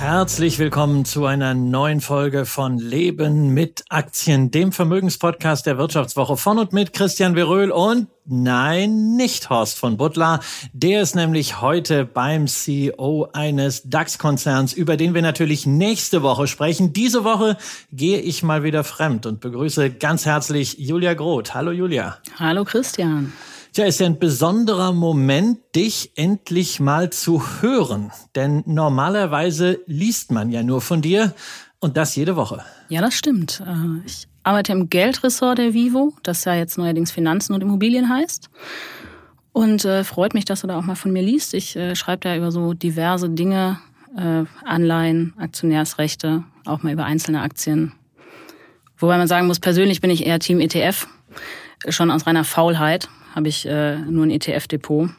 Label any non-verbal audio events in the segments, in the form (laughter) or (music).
Herzlich willkommen zu einer neuen Folge von Leben mit Aktien, dem Vermögenspodcast der Wirtschaftswoche von und mit Christian Veröhl und nein, nicht Horst von Butler. Der ist nämlich heute beim CEO eines DAX-Konzerns, über den wir natürlich nächste Woche sprechen. Diese Woche gehe ich mal wieder fremd und begrüße ganz herzlich Julia Groth. Hallo Julia. Hallo Christian. Tja, ist ja ein besonderer Moment, dich endlich mal zu hören. Denn normalerweise liest man ja nur von dir und das jede Woche. Ja, das stimmt. Äh, ich arbeite im Geldressort der Vivo, das ja jetzt neuerdings Finanzen und Immobilien heißt. Und äh, freut mich, dass du da auch mal von mir liest. Ich äh, schreibe da über so diverse Dinge, äh, Anleihen, Aktionärsrechte, auch mal über einzelne Aktien. Wobei man sagen muss, persönlich bin ich eher Team ETF, schon aus reiner Faulheit habe ich äh, nur ein ETF-Depot.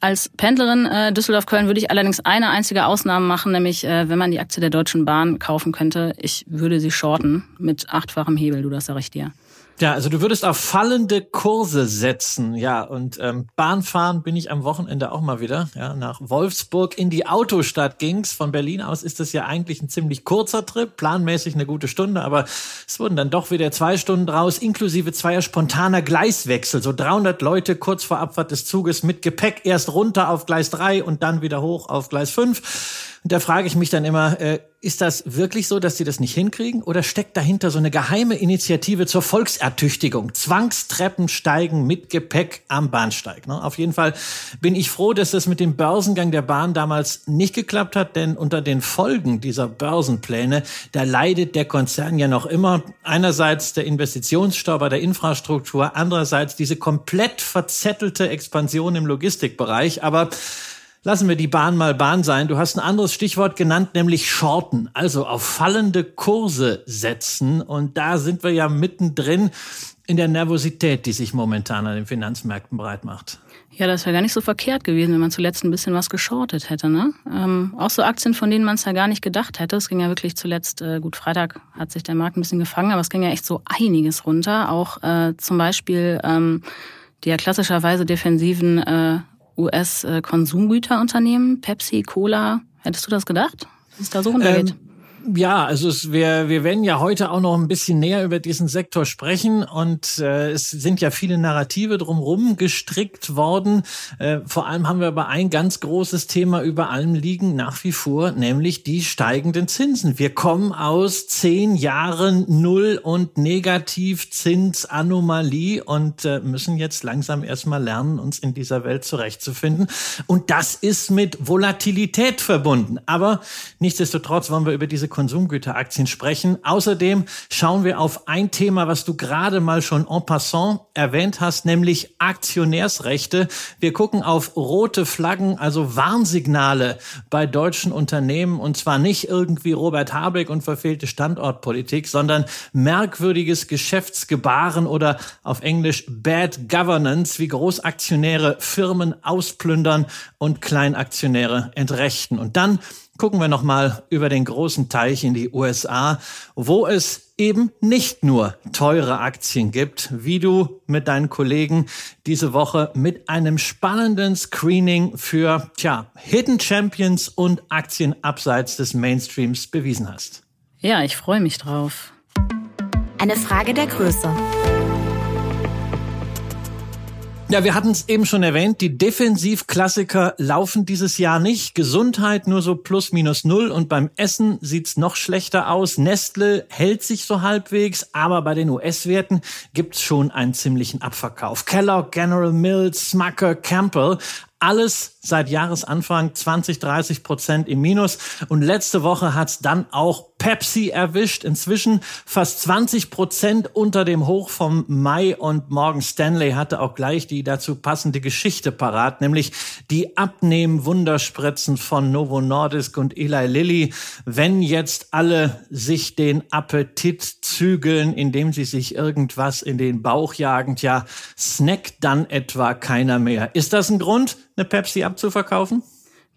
Als Pendlerin äh, Düsseldorf-Köln würde ich allerdings eine einzige Ausnahme machen, nämlich äh, wenn man die Aktie der Deutschen Bahn kaufen könnte, ich würde sie shorten mit achtfachem Hebel, du das sag ich dir. Ja, also du würdest auf fallende Kurse setzen, ja. Und ähm, Bahnfahren bin ich am Wochenende auch mal wieder. Ja, nach Wolfsburg in die Autostadt ging's. Von Berlin aus ist das ja eigentlich ein ziemlich kurzer Trip, planmäßig eine gute Stunde, aber es wurden dann doch wieder zwei Stunden draus, inklusive zweier spontaner Gleiswechsel. So 300 Leute kurz vor Abfahrt des Zuges mit Gepäck erst runter auf Gleis 3 und dann wieder hoch auf Gleis 5. Und da frage ich mich dann immer, äh, ist das wirklich so, dass sie das nicht hinkriegen? Oder steckt dahinter so eine geheime Initiative zur Volksertüchtigung? Zwangstreppen steigen mit Gepäck am Bahnsteig. Ne? Auf jeden Fall bin ich froh, dass das mit dem Börsengang der Bahn damals nicht geklappt hat, denn unter den Folgen dieser Börsenpläne, da leidet der Konzern ja noch immer. Einerseits der Investitionsstau bei der Infrastruktur, andererseits diese komplett verzettelte Expansion im Logistikbereich. Aber Lassen wir die Bahn mal Bahn sein. Du hast ein anderes Stichwort genannt, nämlich Shorten, also auf fallende Kurse setzen. Und da sind wir ja mittendrin in der Nervosität, die sich momentan an den Finanzmärkten breit macht. Ja, das wäre gar nicht so verkehrt gewesen, wenn man zuletzt ein bisschen was geschortet hätte. Ne? Ähm, auch so Aktien, von denen man es ja gar nicht gedacht hätte. Es ging ja wirklich zuletzt, äh, gut, Freitag hat sich der Markt ein bisschen gefangen, aber es ging ja echt so einiges runter. Auch äh, zum Beispiel ähm, die ja klassischerweise defensiven äh, US-Konsumgüterunternehmen, Pepsi, Cola. Hättest du das gedacht, dass es da so runtergeht? Ähm ja, also es, wir, wir werden ja heute auch noch ein bisschen näher über diesen Sektor sprechen und äh, es sind ja viele Narrative drumherum gestrickt worden. Äh, vor allem haben wir aber ein ganz großes Thema über allem liegen nach wie vor, nämlich die steigenden Zinsen. Wir kommen aus zehn Jahren Null- und Negativzinsanomalie und äh, müssen jetzt langsam erstmal lernen, uns in dieser Welt zurechtzufinden. Und das ist mit Volatilität verbunden. Aber nichtsdestotrotz wollen wir über diese Konsumgüteraktien sprechen. Außerdem schauen wir auf ein Thema, was du gerade mal schon en passant erwähnt hast, nämlich Aktionärsrechte. Wir gucken auf rote Flaggen, also Warnsignale bei deutschen Unternehmen und zwar nicht irgendwie Robert Habeck und verfehlte Standortpolitik, sondern merkwürdiges Geschäftsgebaren oder auf Englisch Bad Governance, wie Großaktionäre Firmen ausplündern und Kleinaktionäre entrechten. Und dann gucken wir nochmal über den großen Teich in die USA, wo es eben nicht nur teure Aktien gibt, wie du mit deinen Kollegen diese Woche mit einem spannenden Screening für, tja, Hidden Champions und Aktien abseits des Mainstreams bewiesen hast. Ja, ich freue mich drauf. Eine Frage der Größe. Ja, wir hatten es eben schon erwähnt, die Defensivklassiker laufen dieses Jahr nicht. Gesundheit nur so plus minus null und beim Essen sieht's noch schlechter aus. Nestle hält sich so halbwegs, aber bei den US-Werten gibt's schon einen ziemlichen Abverkauf. Kellogg, General Mills, Smucker, Campbell, alles seit Jahresanfang 20, 30 Prozent im Minus. Und letzte Woche hat's dann auch Pepsi erwischt. Inzwischen fast 20 Prozent unter dem Hoch vom Mai und Morgan Stanley hatte auch gleich die dazu passende Geschichte parat, nämlich die Abnehmen-Wunderspritzen von Novo Nordisk und Eli Lilly. Wenn jetzt alle sich den Appetit zügeln, indem sie sich irgendwas in den Bauch jagen, ja, snackt dann etwa keiner mehr. Ist das ein Grund, eine Pepsi abzuverkaufen?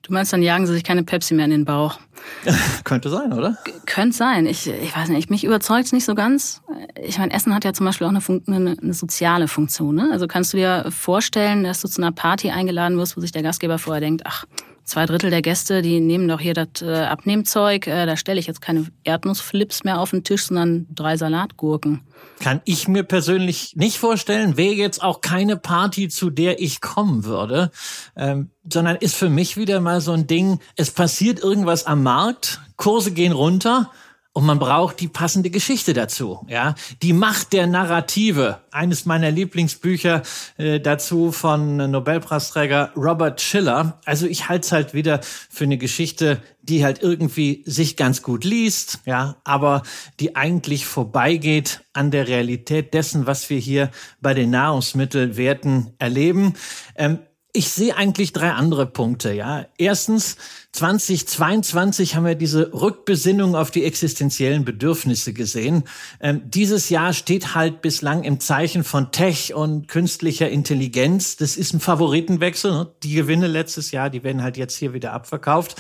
Du meinst, dann jagen sie sich keine Pepsi mehr in den Bauch? (laughs) Könnte sein, oder? Könnte sein. Ich, ich weiß nicht, mich überzeugt es nicht so ganz. Ich meine, Essen hat ja zum Beispiel auch eine, Fun eine, eine soziale Funktion. Ne? Also kannst du dir vorstellen, dass du zu einer Party eingeladen wirst, wo sich der Gastgeber vorher denkt, ach, zwei Drittel der Gäste, die nehmen doch hier das äh, Abnehmzeug. Äh, da stelle ich jetzt keine Erdnussflips mehr auf den Tisch, sondern drei Salatgurken. Kann ich mir persönlich nicht vorstellen. Wäre jetzt auch keine Party, zu der ich kommen würde. Ähm, sondern ist für mich wieder mal so ein Ding, es passiert irgendwas am Markt, Kurse gehen runter und man braucht die passende Geschichte dazu, ja. Die Macht der Narrative. Eines meiner Lieblingsbücher äh, dazu von Nobelpreisträger Robert Schiller. Also ich halte es halt wieder für eine Geschichte, die halt irgendwie sich ganz gut liest, ja, aber die eigentlich vorbeigeht an der Realität dessen, was wir hier bei den Nahrungsmittelwerten erleben. Ähm, ich sehe eigentlich drei andere Punkte, ja. Erstens, 2022 haben wir diese Rückbesinnung auf die existenziellen Bedürfnisse gesehen. Ähm, dieses Jahr steht halt bislang im Zeichen von Tech und künstlicher Intelligenz. Das ist ein Favoritenwechsel. Ne? Die Gewinne letztes Jahr, die werden halt jetzt hier wieder abverkauft.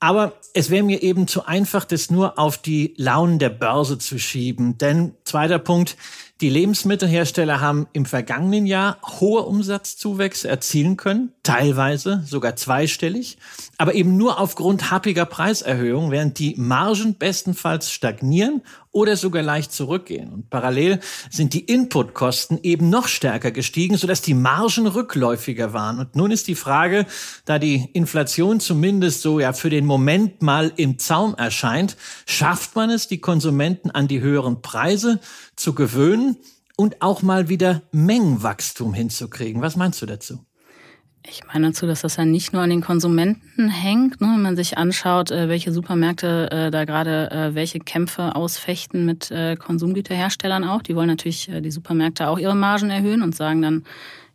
Aber es wäre mir eben zu einfach, das nur auf die Launen der Börse zu schieben. Denn zweiter Punkt, die Lebensmittelhersteller haben im vergangenen Jahr hohe Umsatzzuwächse erzielen können, teilweise sogar zweistellig, aber eben nur aufgrund happiger Preiserhöhungen, während die Margen bestenfalls stagnieren oder sogar leicht zurückgehen. Und parallel sind die Inputkosten eben noch stärker gestiegen, sodass die Margen rückläufiger waren. Und nun ist die Frage, da die Inflation zumindest so ja für den Moment mal im Zaum erscheint, schafft man es, die Konsumenten an die höheren Preise zu gewöhnen und auch mal wieder Mengenwachstum hinzukriegen? Was meinst du dazu? Ich meine dazu, dass das ja nicht nur an den Konsumenten hängt, ne? wenn man sich anschaut, äh, welche Supermärkte äh, da gerade äh, welche Kämpfe ausfechten mit Konsumgüterherstellern auch. Die wollen natürlich die Supermärkte auch ihre Margen erhöhen und sagen dann,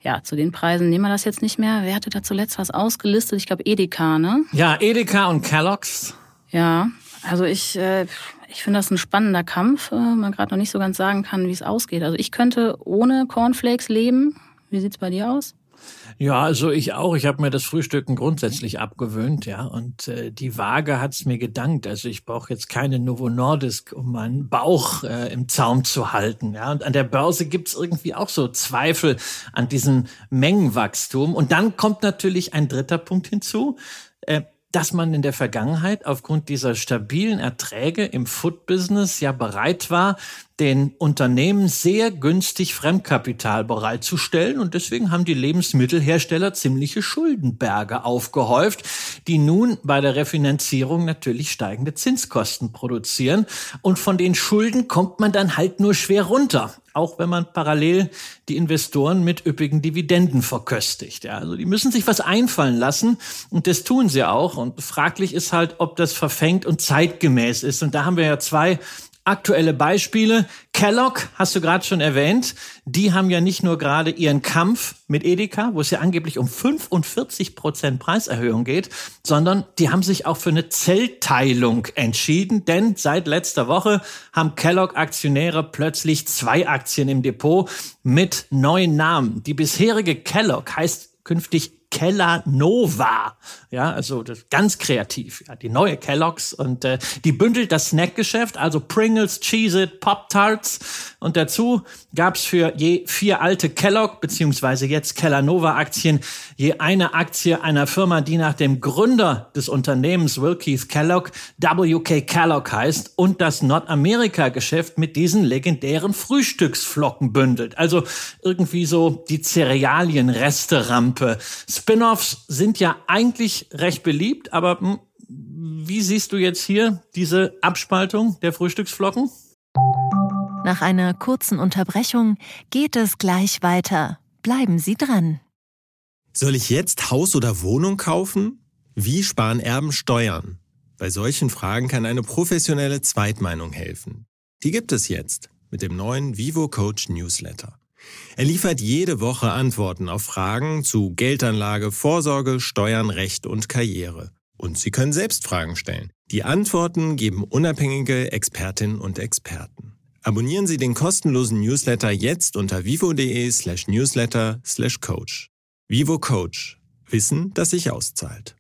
ja, zu den Preisen nehmen wir das jetzt nicht mehr. Wer hatte da zuletzt was ausgelistet? Ich glaube Edeka, ne? Ja, Edeka und Kellogg's. Ja, also ich, ich finde das ein spannender Kampf, man gerade noch nicht so ganz sagen kann, wie es ausgeht. Also ich könnte ohne Cornflakes leben. Wie sieht's bei dir aus? Ja, also ich auch. Ich habe mir das Frühstücken grundsätzlich abgewöhnt, ja. Und äh, die Waage hat's mir gedankt. Also ich brauche jetzt keine Novo Nordisk, um meinen Bauch äh, im Zaum zu halten. Ja. Und an der Börse gibt's irgendwie auch so Zweifel an diesem Mengenwachstum. Und dann kommt natürlich ein dritter Punkt hinzu. Äh, dass man in der Vergangenheit aufgrund dieser stabilen Erträge im Food-Business ja bereit war, den Unternehmen sehr günstig Fremdkapital bereitzustellen. Und deswegen haben die Lebensmittelhersteller ziemliche Schuldenberge aufgehäuft, die nun bei der Refinanzierung natürlich steigende Zinskosten produzieren. Und von den Schulden kommt man dann halt nur schwer runter, auch wenn man parallel die Investoren mit üppigen Dividenden verköstigt. Ja, also die müssen sich was einfallen lassen und das tun sie auch und fraglich ist halt, ob das verfängt und zeitgemäß ist und da haben wir ja zwei aktuelle Beispiele. Kellogg hast du gerade schon erwähnt. Die haben ja nicht nur gerade ihren Kampf mit Edeka, wo es ja angeblich um 45 Prozent Preiserhöhung geht, sondern die haben sich auch für eine Zellteilung entschieden. Denn seit letzter Woche haben Kellogg-Aktionäre plötzlich zwei Aktien im Depot mit neuen Namen. Die bisherige Kellogg heißt künftig Keller Nova. Ja, also das, ganz kreativ. Ja, die neue Kellogg's und äh, die bündelt das Snackgeschäft, also Pringles, Cheez-It, Pop-Tarts und dazu gab's für je vier alte Kellogg beziehungsweise jetzt Keller Nova Aktien je eine Aktie einer Firma, die nach dem Gründer des Unternehmens Will Keith Kellogg WK Kellogg heißt und das Nordamerika-Geschäft mit diesen legendären Frühstücksflocken bündelt. Also irgendwie so die Cerealien-Resterampe. Spin-offs sind ja eigentlich recht beliebt, aber hm, wie siehst du jetzt hier diese Abspaltung der Frühstücksflocken? Nach einer kurzen Unterbrechung geht es gleich weiter. Bleiben Sie dran. Soll ich jetzt Haus oder Wohnung kaufen? Wie sparen Erben Steuern? Bei solchen Fragen kann eine professionelle Zweitmeinung helfen. Die gibt es jetzt mit dem neuen Vivo Coach Newsletter. Er liefert jede Woche Antworten auf Fragen zu Geldanlage, Vorsorge, Steuern, Recht und Karriere. Und Sie können selbst Fragen stellen. Die Antworten geben unabhängige Expertinnen und Experten. Abonnieren Sie den kostenlosen Newsletter jetzt unter vivo.de slash newsletter slash coach. Vivo Coach. Wissen, das sich auszahlt.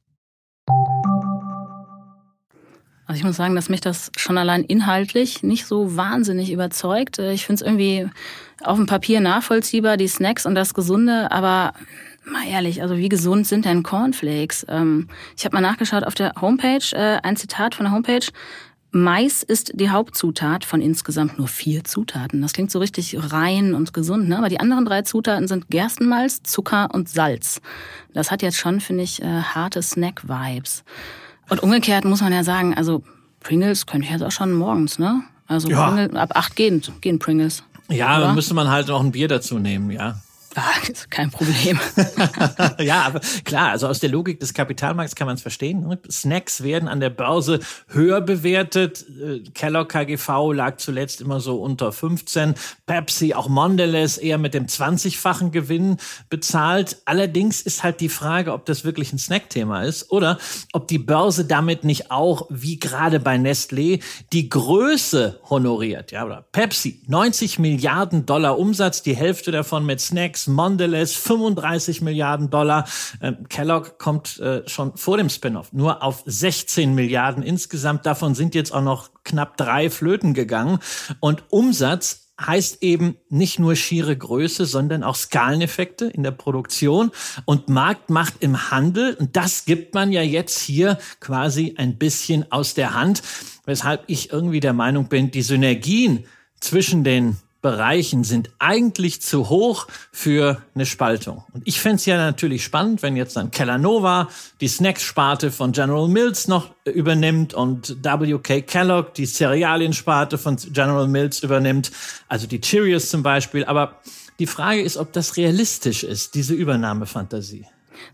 Also ich muss sagen, dass mich das schon allein inhaltlich nicht so wahnsinnig überzeugt. Ich finde es irgendwie auf dem Papier nachvollziehbar, die Snacks und das Gesunde, aber mal ehrlich, also wie gesund sind denn Cornflakes? Ähm, ich habe mal nachgeschaut auf der Homepage, äh, ein Zitat von der Homepage. Mais ist die Hauptzutat von insgesamt nur vier Zutaten. Das klingt so richtig rein und gesund, ne? aber die anderen drei Zutaten sind Gerstenmalz, Zucker und Salz. Das hat jetzt schon, finde ich, äh, harte Snack-Vibes. Und umgekehrt muss man ja sagen, also Pringles könnte ich jetzt auch schon morgens, ne? Also ja. Pringles, ab acht gehen, gehen Pringles. Ja, dann müsste man halt noch ein Bier dazu nehmen, ja. Ah, kein Problem. (laughs) ja, aber klar, also aus der Logik des Kapitalmarkts kann man es verstehen. Ne? Snacks werden an der Börse höher bewertet. Äh, Kellogg KGV lag zuletzt immer so unter 15. Pepsi, auch Mondelez eher mit dem 20-fachen Gewinn bezahlt. Allerdings ist halt die Frage, ob das wirklich ein Snackthema ist oder ob die Börse damit nicht auch, wie gerade bei Nestlé, die Größe honoriert. Ja, oder Pepsi, 90 Milliarden Dollar Umsatz, die Hälfte davon mit Snacks. Mondelez 35 Milliarden Dollar. Ähm, Kellogg kommt äh, schon vor dem Spin-off nur auf 16 Milliarden insgesamt. Davon sind jetzt auch noch knapp drei Flöten gegangen. Und Umsatz heißt eben nicht nur schiere Größe, sondern auch Skaleneffekte in der Produktion und Marktmacht im Handel. Und das gibt man ja jetzt hier quasi ein bisschen aus der Hand, weshalb ich irgendwie der Meinung bin, die Synergien zwischen den Bereichen sind eigentlich zu hoch für eine Spaltung. Und ich fände es ja natürlich spannend, wenn jetzt dann Kellanova die Snacks-Sparte von General Mills noch übernimmt und WK Kellogg die Cerealiensparte von General Mills übernimmt, also die Cheerios zum Beispiel. Aber die Frage ist, ob das realistisch ist, diese Übernahmefantasie.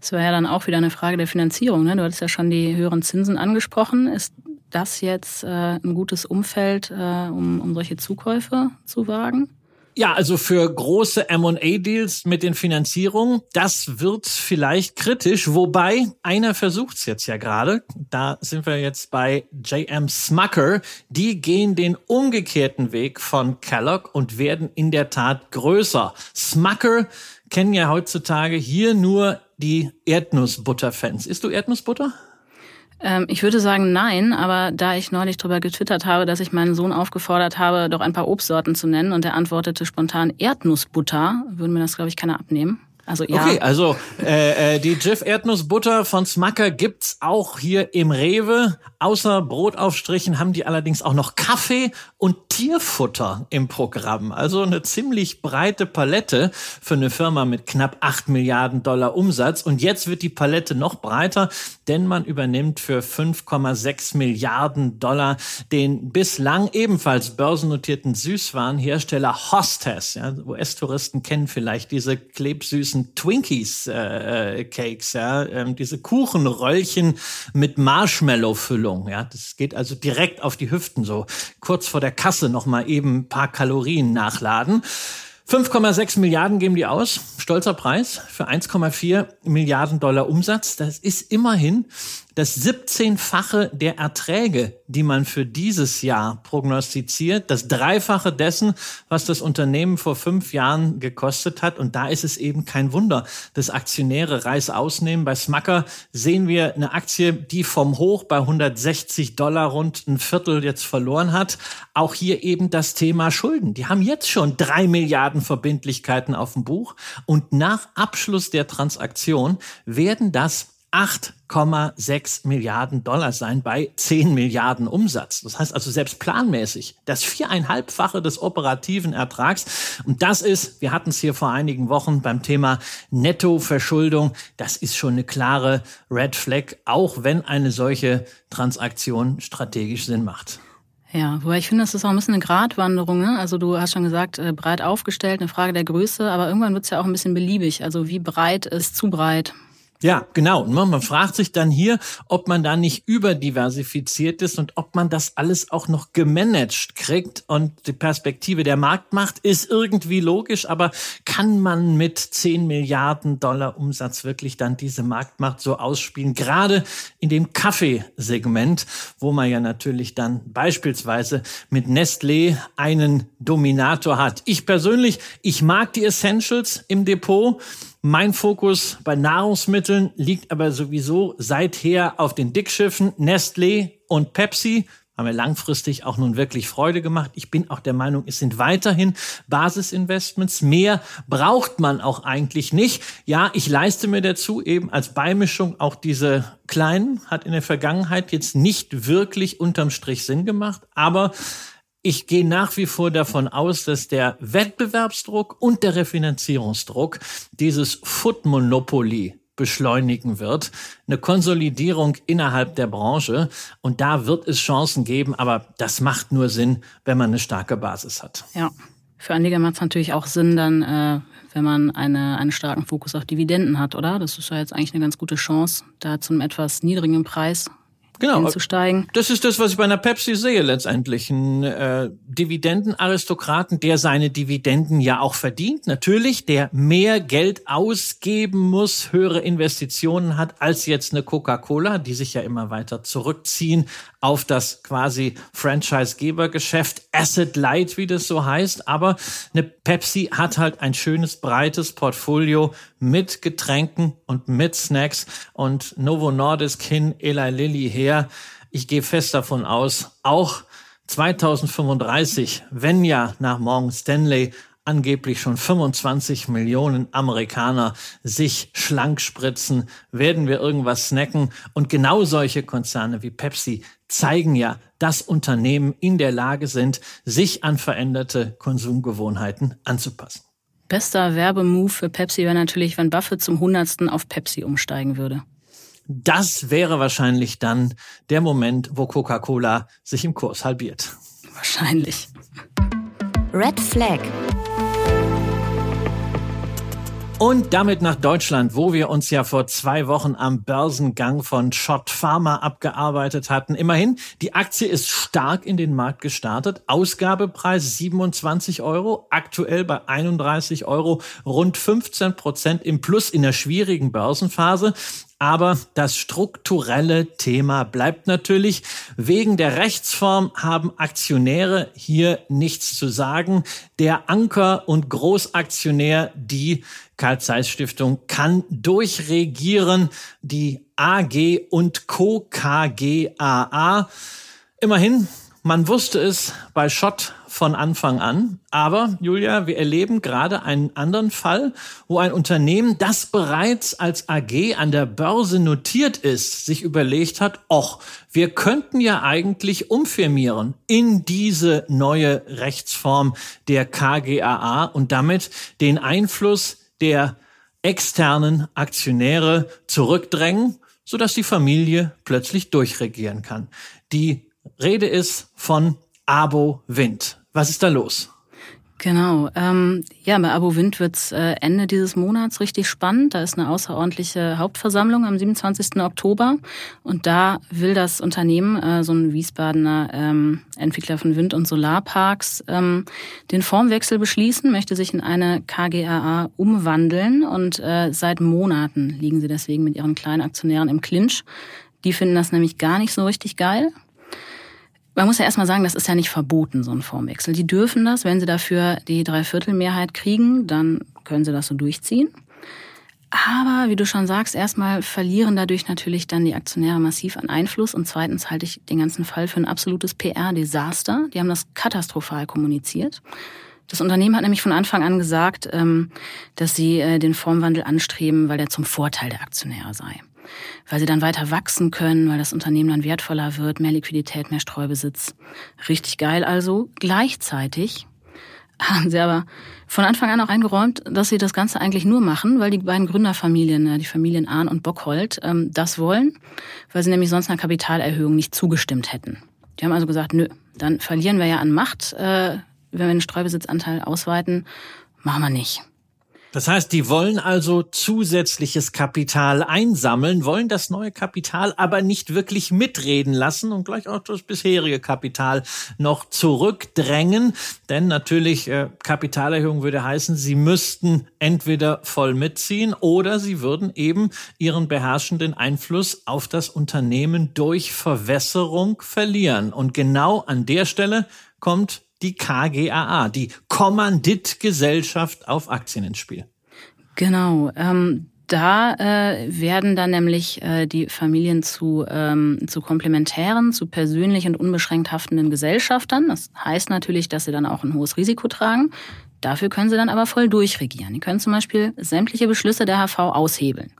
Es war ja dann auch wieder eine Frage der Finanzierung. Ne? Du hattest ja schon die höheren Zinsen angesprochen. Ist das jetzt äh, ein gutes Umfeld, äh, um, um solche Zukäufe zu wagen? Ja, also für große M&A-Deals mit den Finanzierungen, das wird vielleicht kritisch, wobei einer versucht's jetzt ja gerade. Da sind wir jetzt bei JM Smucker. Die gehen den umgekehrten Weg von Kellogg und werden in der Tat größer. Smucker kennen ja heutzutage hier nur die Erdnussbutter-Fans. Isst du Erdnussbutter? Ähm, ich würde sagen nein, aber da ich neulich darüber getwittert habe, dass ich meinen Sohn aufgefordert habe, doch ein paar Obstsorten zu nennen und er antwortete spontan Erdnussbutter, würde mir das, glaube ich, keiner abnehmen. Also ja. Okay, also äh, äh, die Jif Erdnussbutter von Smacker gibt's auch hier im Rewe. Außer Brotaufstrichen haben die allerdings auch noch Kaffee und Tierfutter im Programm. Also eine ziemlich breite Palette für eine Firma mit knapp acht Milliarden Dollar Umsatz. Und jetzt wird die Palette noch breiter, denn man übernimmt für 5,6 Milliarden Dollar den bislang ebenfalls börsennotierten Süßwarenhersteller Hostess. Ja, US-Touristen kennen vielleicht diese klebsüßen süßen Twinkies äh, äh, ja, ähm, diese Kuchenröllchen mit Marshmallow-Füllung, ja, das geht also direkt auf die Hüften so kurz vor der Kasse noch mal eben ein paar Kalorien nachladen. 5,6 Milliarden geben die aus. Stolzer Preis für 1,4 Milliarden Dollar Umsatz. Das ist immerhin das 17-fache der Erträge, die man für dieses Jahr prognostiziert, das Dreifache dessen, was das Unternehmen vor fünf Jahren gekostet hat. Und da ist es eben kein Wunder, dass Aktionäre Reis ausnehmen. Bei Smacker sehen wir eine Aktie, die vom Hoch bei 160 Dollar rund ein Viertel jetzt verloren hat. Auch hier eben das Thema Schulden. Die haben jetzt schon drei Milliarden Verbindlichkeiten auf dem Buch. Und nach Abschluss der Transaktion werden das 8,6 Milliarden Dollar sein bei 10 Milliarden Umsatz. Das heißt also selbst planmäßig das viereinhalbfache des operativen Ertrags. Und das ist, wir hatten es hier vor einigen Wochen beim Thema Nettoverschuldung, das ist schon eine klare Red Flag, auch wenn eine solche Transaktion strategisch Sinn macht. Ja, wobei ich finde, das ist auch ein bisschen eine Gratwanderung. Ne? Also du hast schon gesagt, äh, breit aufgestellt, eine Frage der Größe, aber irgendwann wird es ja auch ein bisschen beliebig. Also wie breit ist zu breit? Ja, genau. Man fragt sich dann hier, ob man da nicht überdiversifiziert ist und ob man das alles auch noch gemanagt kriegt. Und die Perspektive der Marktmacht ist irgendwie logisch, aber kann man mit 10 Milliarden Dollar Umsatz wirklich dann diese Marktmacht so ausspielen? Gerade in dem Kaffeesegment, wo man ja natürlich dann beispielsweise mit Nestlé einen Dominator hat. Ich persönlich, ich mag die Essentials im Depot. Mein Fokus bei Nahrungsmitteln liegt aber sowieso seither auf den Dickschiffen Nestlé und Pepsi. Haben mir langfristig auch nun wirklich Freude gemacht. Ich bin auch der Meinung, es sind weiterhin Basisinvestments. Mehr braucht man auch eigentlich nicht. Ja, ich leiste mir dazu eben als Beimischung auch diese kleinen. Hat in der Vergangenheit jetzt nicht wirklich unterm Strich Sinn gemacht. Aber ich gehe nach wie vor davon aus, dass der Wettbewerbsdruck und der Refinanzierungsdruck dieses Food Monopoly beschleunigen wird, eine Konsolidierung innerhalb der Branche. Und da wird es Chancen geben, aber das macht nur Sinn, wenn man eine starke Basis hat. Ja, für Anleger macht es natürlich auch Sinn, dann, äh, wenn man eine, einen starken Fokus auf Dividenden hat, oder? Das ist ja jetzt eigentlich eine ganz gute Chance, da zu einem etwas niedrigen Preis genau. hinzusteigen. Das ist das, was ich bei einer Pepsi sehe letztendlich. Ein äh, Dividendenaristokraten, der seine Dividenden ja auch verdient. Natürlich, der mehr Geld ausgeben muss, höhere Investitionen hat als jetzt eine Coca-Cola, die sich ja immer weiter zurückziehen auf das quasi Franchise-Gebergeschäft, Asset Light, wie das so heißt. Aber eine Pepsi hat halt ein schönes, breites Portfolio mit Getränken und mit Snacks und Novo Nordisk hin, Eli Lilly her. Ich gehe fest davon aus, auch 2035, wenn ja nach Morgan Stanley angeblich schon 25 Millionen Amerikaner sich schlank spritzen, werden wir irgendwas snacken. Und genau solche Konzerne wie Pepsi zeigen ja, dass Unternehmen in der Lage sind, sich an veränderte Konsumgewohnheiten anzupassen. Bester Werbemove für Pepsi wäre natürlich, wenn Buffett zum Hundertsten auf Pepsi umsteigen würde. Das wäre wahrscheinlich dann der Moment, wo Coca-Cola sich im Kurs halbiert. Wahrscheinlich. Red Flag und damit nach Deutschland, wo wir uns ja vor zwei Wochen am Börsengang von Schott Pharma abgearbeitet hatten. Immerhin, die Aktie ist stark in den Markt gestartet. Ausgabepreis 27 Euro, aktuell bei 31 Euro, rund 15 Prozent im Plus in der schwierigen Börsenphase. Aber das strukturelle Thema bleibt natürlich. Wegen der Rechtsform haben Aktionäre hier nichts zu sagen. Der Anker- und Großaktionär, die Karl Zeiss Stiftung, kann durchregieren. Die AG und Co. KGAA. Immerhin, man wusste es bei Schott von Anfang an. Aber, Julia, wir erleben gerade einen anderen Fall, wo ein Unternehmen, das bereits als AG an der Börse notiert ist, sich überlegt hat, och, wir könnten ja eigentlich umfirmieren in diese neue Rechtsform der KGAA und damit den Einfluss der externen Aktionäre zurückdrängen, sodass die Familie plötzlich durchregieren kann. Die Rede ist von Abo Wind. Was ist da los? Genau. Ähm, ja, bei Abo Wind wird's äh, Ende dieses Monats richtig spannend. Da ist eine außerordentliche Hauptversammlung am 27. Oktober. Und da will das Unternehmen, äh, so ein Wiesbadener ähm, Entwickler von Wind- und Solarparks, ähm, den Formwechsel beschließen, möchte sich in eine KGAA umwandeln. Und äh, seit Monaten liegen sie deswegen mit ihren kleinen Aktionären im Clinch. Die finden das nämlich gar nicht so richtig geil, man muss ja erstmal sagen, das ist ja nicht verboten, so ein Formwechsel. Die dürfen das, wenn sie dafür die Dreiviertelmehrheit kriegen, dann können sie das so durchziehen. Aber wie du schon sagst, erstmal verlieren dadurch natürlich dann die Aktionäre massiv an Einfluss und zweitens halte ich den ganzen Fall für ein absolutes PR-Desaster. Die haben das katastrophal kommuniziert. Das Unternehmen hat nämlich von Anfang an gesagt, ähm, dass sie äh, den Formwandel anstreben, weil der zum Vorteil der Aktionäre sei weil sie dann weiter wachsen können, weil das Unternehmen dann wertvoller wird, mehr Liquidität, mehr Streubesitz. Richtig geil also. Gleichzeitig haben sie aber von Anfang an auch eingeräumt, dass sie das Ganze eigentlich nur machen, weil die beiden Gründerfamilien, äh, die Familien Ahn und Bockhold, ähm, das wollen, weil sie nämlich sonst einer Kapitalerhöhung nicht zugestimmt hätten. Die haben also gesagt, nö, dann verlieren wir ja an Macht, äh, wenn wir den Streubesitzanteil ausweiten. Machen wir nicht. Das heißt, die wollen also zusätzliches Kapital einsammeln, wollen das neue Kapital aber nicht wirklich mitreden lassen und gleich auch das bisherige Kapital noch zurückdrängen. Denn natürlich, äh, Kapitalerhöhung würde heißen, sie müssten entweder voll mitziehen oder sie würden eben ihren beherrschenden Einfluss auf das Unternehmen durch Verwässerung verlieren. Und genau an der Stelle kommt die KGAA, die Kommanditgesellschaft auf Aktien ins Spiel. Genau. Ähm da äh, werden dann nämlich äh, die Familien zu, ähm, zu komplementären, zu persönlich und unbeschränkt haftenden Gesellschaftern. Das heißt natürlich, dass sie dann auch ein hohes Risiko tragen. Dafür können sie dann aber voll durchregieren. Die können zum Beispiel sämtliche Beschlüsse der HV aushebeln.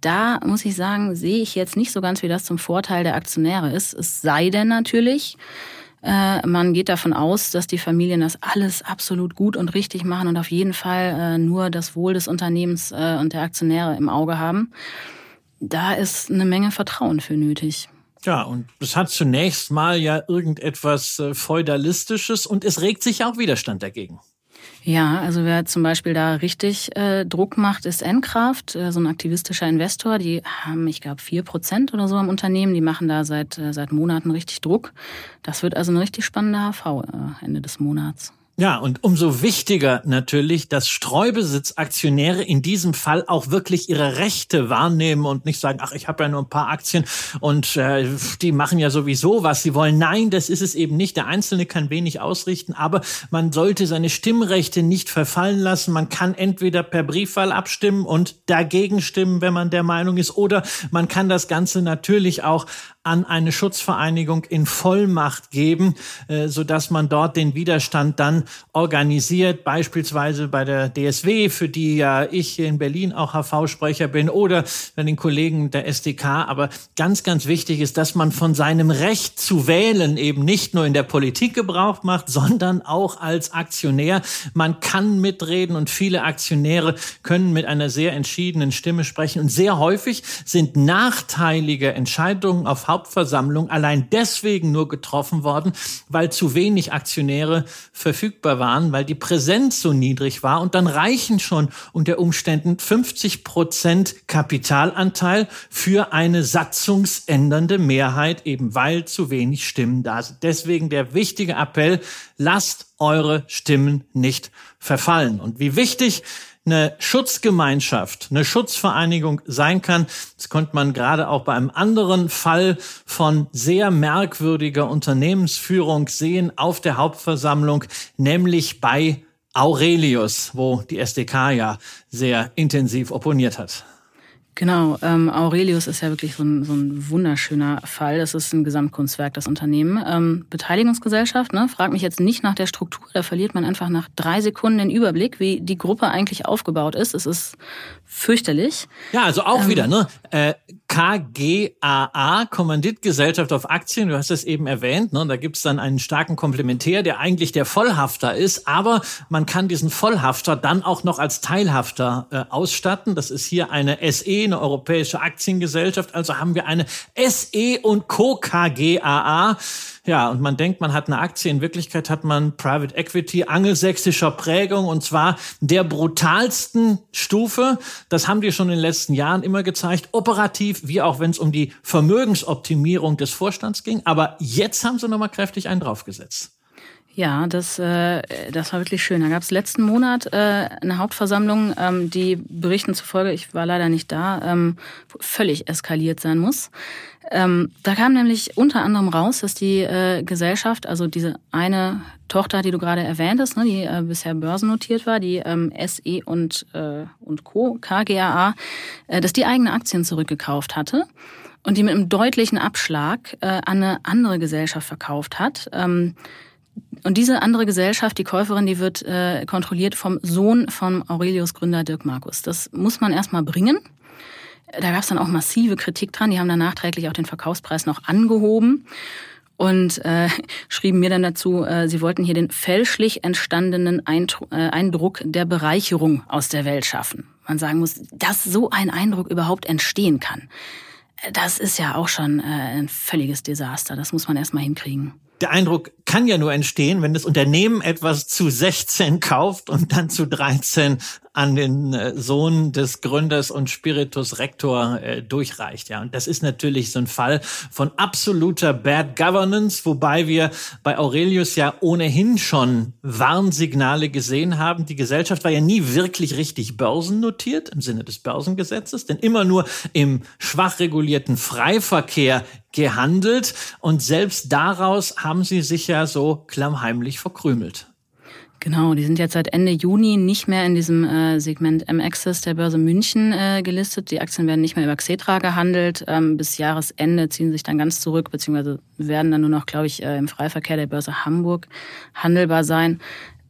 Da muss ich sagen, sehe ich jetzt nicht so ganz, wie das zum Vorteil der Aktionäre ist. Es sei denn natürlich, äh, man geht davon aus, dass die Familien das alles absolut gut und richtig machen und auf jeden Fall äh, nur das Wohl des Unternehmens äh, und der Aktionäre im Auge haben. Da ist eine Menge Vertrauen für nötig. Ja, und es hat zunächst mal ja irgendetwas feudalistisches und es regt sich auch Widerstand dagegen. Ja, also wer zum Beispiel da richtig äh, Druck macht, ist Endkraft, äh, so ein aktivistischer Investor. Die haben, ich glaube, vier Prozent oder so am Unternehmen. Die machen da seit, äh, seit Monaten richtig Druck. Das wird also eine richtig spannende HV äh, Ende des Monats. Ja, und umso wichtiger natürlich, dass Streubesitzaktionäre in diesem Fall auch wirklich ihre Rechte wahrnehmen und nicht sagen, ach, ich habe ja nur ein paar Aktien und äh, die machen ja sowieso, was sie wollen. Nein, das ist es eben nicht. Der Einzelne kann wenig ausrichten, aber man sollte seine Stimmrechte nicht verfallen lassen. Man kann entweder per Briefwahl abstimmen und dagegen stimmen, wenn man der Meinung ist, oder man kann das Ganze natürlich auch an eine Schutzvereinigung in Vollmacht geben, äh, so dass man dort den Widerstand dann organisiert, beispielsweise bei der DSW, für die ja ich hier in Berlin auch HV-Sprecher bin, oder bei den Kollegen der SDK. Aber ganz, ganz wichtig ist, dass man von seinem Recht zu wählen eben nicht nur in der Politik Gebrauch macht, sondern auch als Aktionär. Man kann mitreden und viele Aktionäre können mit einer sehr entschiedenen Stimme sprechen. Und sehr häufig sind nachteilige Entscheidungen auf Hauptversammlung allein deswegen nur getroffen worden, weil zu wenig Aktionäre verfügbar waren, weil die Präsenz so niedrig war. Und dann reichen schon unter Umständen 50 Prozent Kapitalanteil für eine satzungsändernde Mehrheit, eben weil zu wenig Stimmen da sind. Deswegen der wichtige Appell, lasst eure Stimmen nicht verfallen. Und wie wichtig eine Schutzgemeinschaft, eine Schutzvereinigung sein kann. Das konnte man gerade auch bei einem anderen Fall von sehr merkwürdiger Unternehmensführung sehen auf der Hauptversammlung, nämlich bei Aurelius, wo die SDK ja sehr intensiv opponiert hat. Genau, ähm, Aurelius ist ja wirklich so ein, so ein wunderschöner Fall. Das ist ein Gesamtkunstwerk, das Unternehmen. Ähm, Beteiligungsgesellschaft, ne? frag mich jetzt nicht nach der Struktur, da verliert man einfach nach drei Sekunden den Überblick, wie die Gruppe eigentlich aufgebaut ist. Es ist fürchterlich. Ja, also auch ähm, wieder, ne? Äh, KGAA, Kommanditgesellschaft auf Aktien, du hast es eben erwähnt, ne? da gibt's dann einen starken Komplementär, der eigentlich der Vollhafter ist, aber man kann diesen Vollhafter dann auch noch als Teilhafter äh, ausstatten. Das ist hier eine SE eine europäische Aktiengesellschaft. Also haben wir eine SE und Co. KGAA. Ja, und man denkt, man hat eine Aktie. In Wirklichkeit hat man Private Equity angelsächsischer Prägung und zwar der brutalsten Stufe. Das haben die schon in den letzten Jahren immer gezeigt. Operativ, wie auch wenn es um die Vermögensoptimierung des Vorstands ging. Aber jetzt haben sie nochmal kräftig einen draufgesetzt. Ja, das, äh, das war wirklich schön. Da gab es letzten Monat äh, eine Hauptversammlung, ähm, die Berichten zufolge, ich war leider nicht da, ähm, völlig eskaliert sein muss. Ähm, da kam nämlich unter anderem raus, dass die äh, Gesellschaft, also diese eine Tochter, die du gerade erwähnt hast, ne, die äh, bisher börsennotiert war, die ähm, SE und, äh, und Co., KGAA, äh, dass die eigene Aktien zurückgekauft hatte und die mit einem deutlichen Abschlag äh, an eine andere Gesellschaft verkauft hat. Ähm, und diese andere Gesellschaft, die Käuferin, die wird äh, kontrolliert vom Sohn von Aurelius Gründer Dirk Markus. Das muss man erstmal bringen. Da gab es dann auch massive Kritik dran. Die haben dann nachträglich auch den Verkaufspreis noch angehoben und äh, (laughs) schrieben mir dann dazu, äh, sie wollten hier den fälschlich entstandenen Eindruck, äh, Eindruck der Bereicherung aus der Welt schaffen. Man sagen muss, dass so ein Eindruck überhaupt entstehen kann. Das ist ja auch schon äh, ein völliges Desaster. Das muss man erstmal hinkriegen. Der Eindruck kann ja nur entstehen, wenn das Unternehmen etwas zu 16 kauft und dann zu 13 an den äh, Sohn des Gründers und Spiritus Rector äh, durchreicht. Ja, und das ist natürlich so ein Fall von absoluter Bad Governance, wobei wir bei Aurelius ja ohnehin schon Warnsignale gesehen haben. Die Gesellschaft war ja nie wirklich richtig börsennotiert im Sinne des Börsengesetzes, denn immer nur im schwach regulierten Freiverkehr gehandelt und selbst daraus haben sie sich ja so klammheimlich verkrümelt. Genau, die sind jetzt seit Ende Juni nicht mehr in diesem äh, Segment M-Access der Börse München äh, gelistet. Die Aktien werden nicht mehr über Xetra gehandelt. Ähm, bis Jahresende ziehen sich dann ganz zurück, beziehungsweise werden dann nur noch, glaube ich, äh, im Freiverkehr der Börse Hamburg handelbar sein.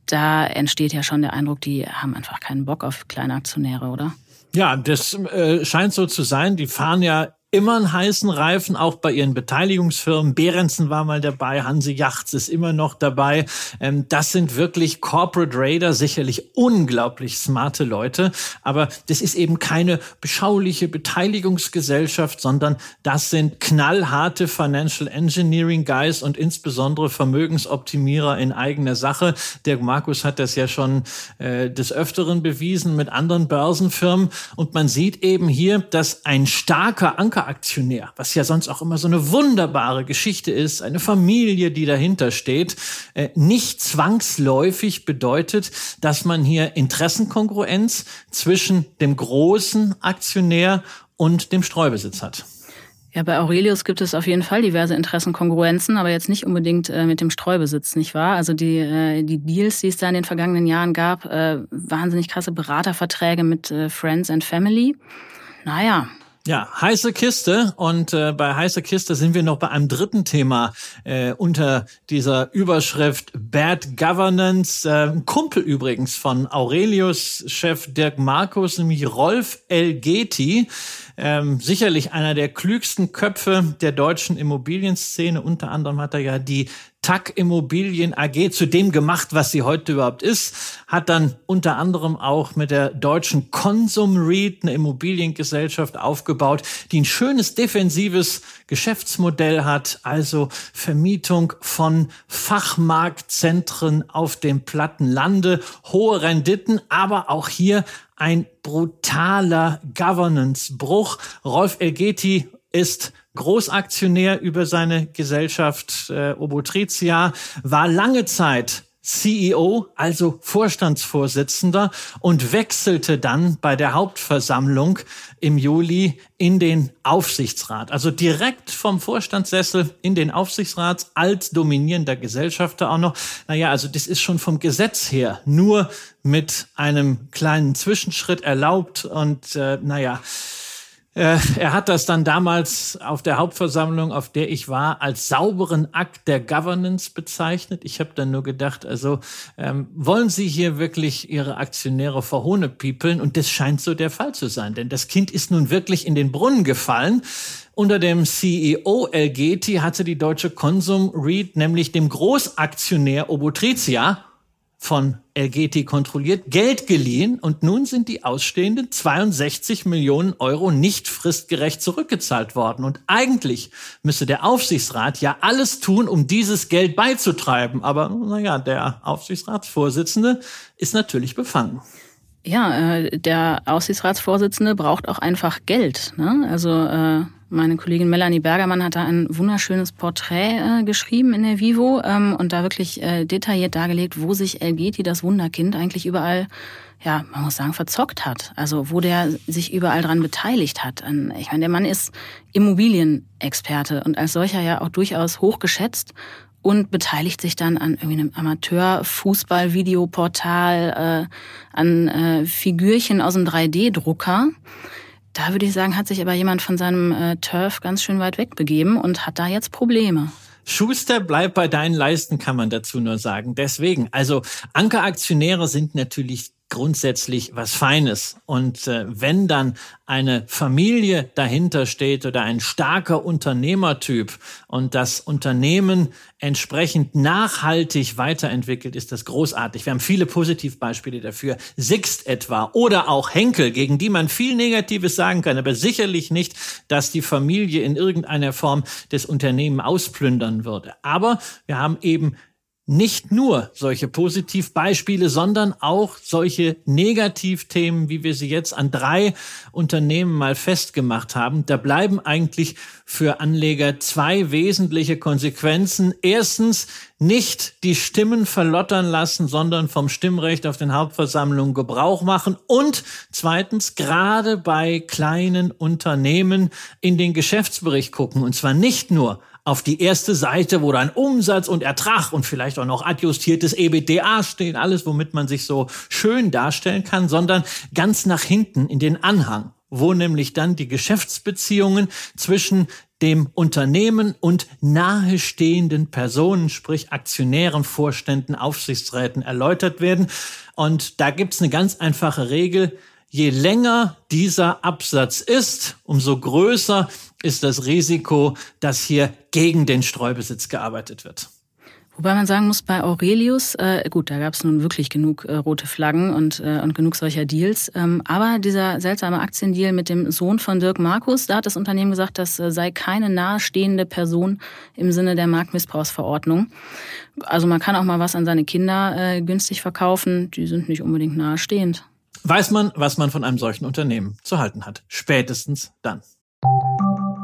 Da entsteht ja schon der Eindruck, die haben einfach keinen Bock auf kleine Aktionäre, oder? Ja, das äh, scheint so zu sein. Die fahren ja immer einen heißen Reifen, auch bei ihren Beteiligungsfirmen. Behrensen war mal dabei, Hanse Yachts ist immer noch dabei. Ähm, das sind wirklich Corporate Raider, sicherlich unglaublich smarte Leute. Aber das ist eben keine beschauliche Beteiligungsgesellschaft, sondern das sind knallharte Financial Engineering Guys und insbesondere Vermögensoptimierer in eigener Sache. Der Markus hat das ja schon äh, des Öfteren bewiesen mit anderen Börsenfirmen. Und man sieht eben hier, dass ein starker Anker Aktionär, was ja sonst auch immer so eine wunderbare Geschichte ist, eine Familie, die dahinter steht, äh, nicht zwangsläufig bedeutet, dass man hier Interessenkongruenz zwischen dem großen Aktionär und dem Streubesitz hat. Ja, bei Aurelius gibt es auf jeden Fall diverse Interessenkongruenzen, aber jetzt nicht unbedingt äh, mit dem Streubesitz, nicht wahr? Also die, äh, die Deals, die es da in den vergangenen Jahren gab, äh, wahnsinnig krasse Beraterverträge mit äh, Friends and Family. Naja, ja, heiße Kiste. Und äh, bei heiße Kiste sind wir noch bei einem dritten Thema äh, unter dieser Überschrift Bad Governance. Äh, Kumpel übrigens von Aurelius Chef Dirk Markus, nämlich Rolf Elgeti. Ähm, sicherlich einer der klügsten Köpfe der deutschen Immobilienszene. Unter anderem hat er ja die TAC Immobilien AG zu dem gemacht, was sie heute überhaupt ist, hat dann unter anderem auch mit der deutschen Consum REIT eine Immobiliengesellschaft aufgebaut, die ein schönes defensives Geschäftsmodell hat, also Vermietung von Fachmarktzentren auf dem platten Lande, hohe Renditen, aber auch hier ein brutaler Governance-Bruch. Rolf Elgeti ist Großaktionär über seine Gesellschaft äh, Obotritia, war lange Zeit CEO, also Vorstandsvorsitzender und wechselte dann bei der Hauptversammlung im Juli in den Aufsichtsrat. Also direkt vom Vorstandssessel in den Aufsichtsrat als dominierender Gesellschafter auch noch. Naja, also das ist schon vom Gesetz her nur mit einem kleinen Zwischenschritt erlaubt und äh, naja, er hat das dann damals auf der Hauptversammlung, auf der ich war, als sauberen Akt der Governance bezeichnet. Ich habe dann nur gedacht, also ähm, wollen Sie hier wirklich Ihre Aktionäre verhohnepiepeln? Und das scheint so der Fall zu sein, denn das Kind ist nun wirklich in den Brunnen gefallen. Unter dem CEO Elgeti hatte die deutsche Konsum REIT nämlich dem Großaktionär Obotritia von Elgeti kontrolliert, Geld geliehen und nun sind die ausstehenden 62 Millionen Euro nicht fristgerecht zurückgezahlt worden. Und eigentlich müsse der Aufsichtsrat ja alles tun, um dieses Geld beizutreiben. Aber naja, der Aufsichtsratsvorsitzende ist natürlich befangen. Ja, äh, der Aufsichtsratsvorsitzende braucht auch einfach Geld. Ne? Also äh meine Kollegin Melanie Bergermann hat da ein wunderschönes Porträt äh, geschrieben in der Vivo ähm, und da wirklich äh, detailliert dargelegt, wo sich Elgeti, das Wunderkind, eigentlich überall, ja, man muss sagen, verzockt hat. Also wo der sich überall dran beteiligt hat. Ich meine, der Mann ist Immobilienexperte und als solcher ja auch durchaus hochgeschätzt und beteiligt sich dann an irgendwie einem Amateur-Fußball-Videoportal, äh, an äh, Figürchen aus dem 3D-Drucker. Da würde ich sagen, hat sich aber jemand von seinem äh, Turf ganz schön weit weg begeben und hat da jetzt Probleme. Schuster, bleib bei deinen Leisten, kann man dazu nur sagen. Deswegen, also Ankeraktionäre sind natürlich grundsätzlich was Feines. Und äh, wenn dann eine Familie dahinter steht oder ein starker Unternehmertyp und das Unternehmen entsprechend nachhaltig weiterentwickelt, ist das großartig. Wir haben viele Positivbeispiele dafür. Sixt etwa oder auch Henkel, gegen die man viel Negatives sagen kann, aber sicherlich nicht, dass die Familie in irgendeiner Form des Unternehmen ausplündern würde. Aber wir haben eben nicht nur solche Positivbeispiele, sondern auch solche Negativthemen, wie wir sie jetzt an drei Unternehmen mal festgemacht haben. Da bleiben eigentlich für Anleger zwei wesentliche Konsequenzen. Erstens, nicht die Stimmen verlottern lassen, sondern vom Stimmrecht auf den Hauptversammlungen Gebrauch machen. Und zweitens, gerade bei kleinen Unternehmen in den Geschäftsbericht gucken. Und zwar nicht nur auf die erste Seite, wo dann Umsatz und Ertrag und vielleicht auch noch adjustiertes EBDA stehen, alles, womit man sich so schön darstellen kann, sondern ganz nach hinten in den Anhang, wo nämlich dann die Geschäftsbeziehungen zwischen dem Unternehmen und nahestehenden Personen, sprich Aktionären, Vorständen, Aufsichtsräten erläutert werden. Und da gibt's eine ganz einfache Regel. Je länger dieser Absatz ist, umso größer ist das Risiko, dass hier gegen den Streubesitz gearbeitet wird. Wobei man sagen muss, bei Aurelius, äh, gut, da gab es nun wirklich genug äh, rote Flaggen und, äh, und genug solcher Deals. Ähm, aber dieser seltsame Aktiendeal mit dem Sohn von Dirk Markus, da hat das Unternehmen gesagt, das äh, sei keine nahestehende Person im Sinne der Marktmissbrauchsverordnung. Also man kann auch mal was an seine Kinder äh, günstig verkaufen, die sind nicht unbedingt nahestehend. Weiß man, was man von einem solchen Unternehmen zu halten hat. Spätestens dann.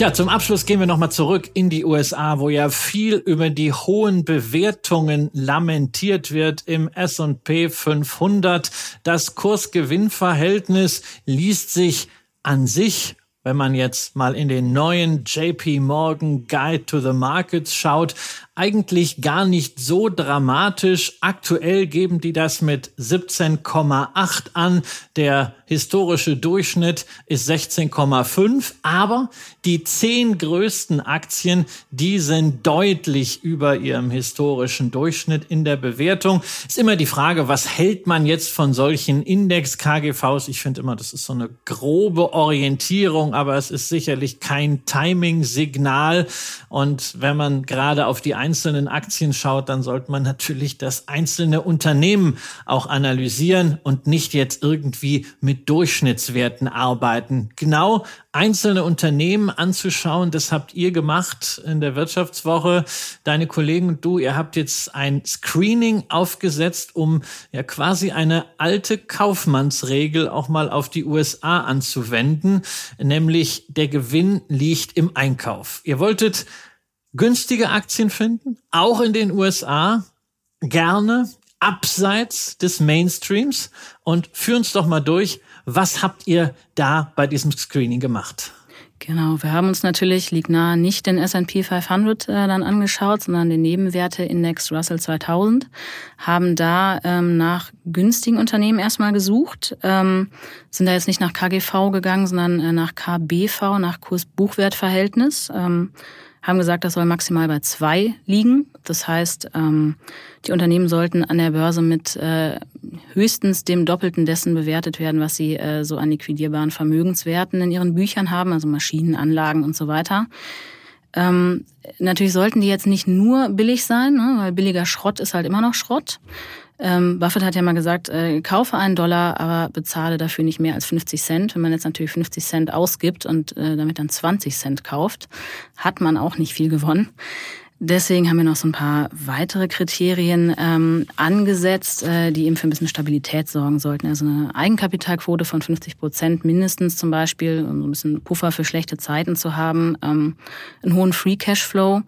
Tja, zum Abschluss gehen wir nochmal zurück in die USA, wo ja viel über die hohen Bewertungen lamentiert wird im S&P 500. Das Kursgewinnverhältnis liest sich an sich wenn man jetzt mal in den neuen JP Morgan Guide to the Markets schaut, eigentlich gar nicht so dramatisch. Aktuell geben die das mit 17,8 an. Der historische Durchschnitt ist 16,5. Aber die zehn größten Aktien, die sind deutlich über ihrem historischen Durchschnitt in der Bewertung. Ist immer die Frage, was hält man jetzt von solchen Index-KGVs? Ich finde immer, das ist so eine grobe Orientierung, aber es ist sicherlich kein Timing-Signal. Und wenn man gerade auf die einzelnen Aktien schaut, dann sollte man natürlich das einzelne Unternehmen auch analysieren und nicht jetzt irgendwie mit Durchschnittswerten arbeiten. Genau einzelne Unternehmen anzuschauen, das habt ihr gemacht in der Wirtschaftswoche. Deine Kollegen und du, ihr habt jetzt ein Screening aufgesetzt, um ja quasi eine alte Kaufmannsregel auch mal auf die USA anzuwenden, nämlich der Gewinn liegt im Einkauf. Ihr wolltet günstige Aktien finden, auch in den USA, gerne abseits des Mainstreams und führen uns doch mal durch, was habt ihr da bei diesem Screening gemacht? Genau, wir haben uns natürlich, liegt nahe, nicht den S&P 500 äh, dann angeschaut, sondern den Nebenwerte-Index Russell 2000, haben da ähm, nach günstigen Unternehmen erstmal gesucht, ähm, sind da jetzt nicht nach KGV gegangen, sondern äh, nach KBV, nach Kurs-Buchwert-Verhältnis. Ähm, haben gesagt, das soll maximal bei zwei liegen. Das heißt, ähm, die Unternehmen sollten an der Börse mit äh, höchstens dem Doppelten dessen bewertet werden, was sie äh, so an liquidierbaren Vermögenswerten in ihren Büchern haben, also Maschinen, Anlagen und so weiter. Ähm, natürlich sollten die jetzt nicht nur billig sein, ne, weil billiger Schrott ist halt immer noch Schrott. Ähm, Buffett hat ja mal gesagt, äh, kaufe einen Dollar, aber bezahle dafür nicht mehr als 50 Cent. Wenn man jetzt natürlich 50 Cent ausgibt und äh, damit dann 20 Cent kauft, hat man auch nicht viel gewonnen. Deswegen haben wir noch so ein paar weitere Kriterien ähm, angesetzt, äh, die eben für ein bisschen Stabilität sorgen sollten. Also eine Eigenkapitalquote von 50 Prozent mindestens zum Beispiel, um so ein bisschen Puffer für schlechte Zeiten zu haben, ähm, einen hohen Free Cashflow.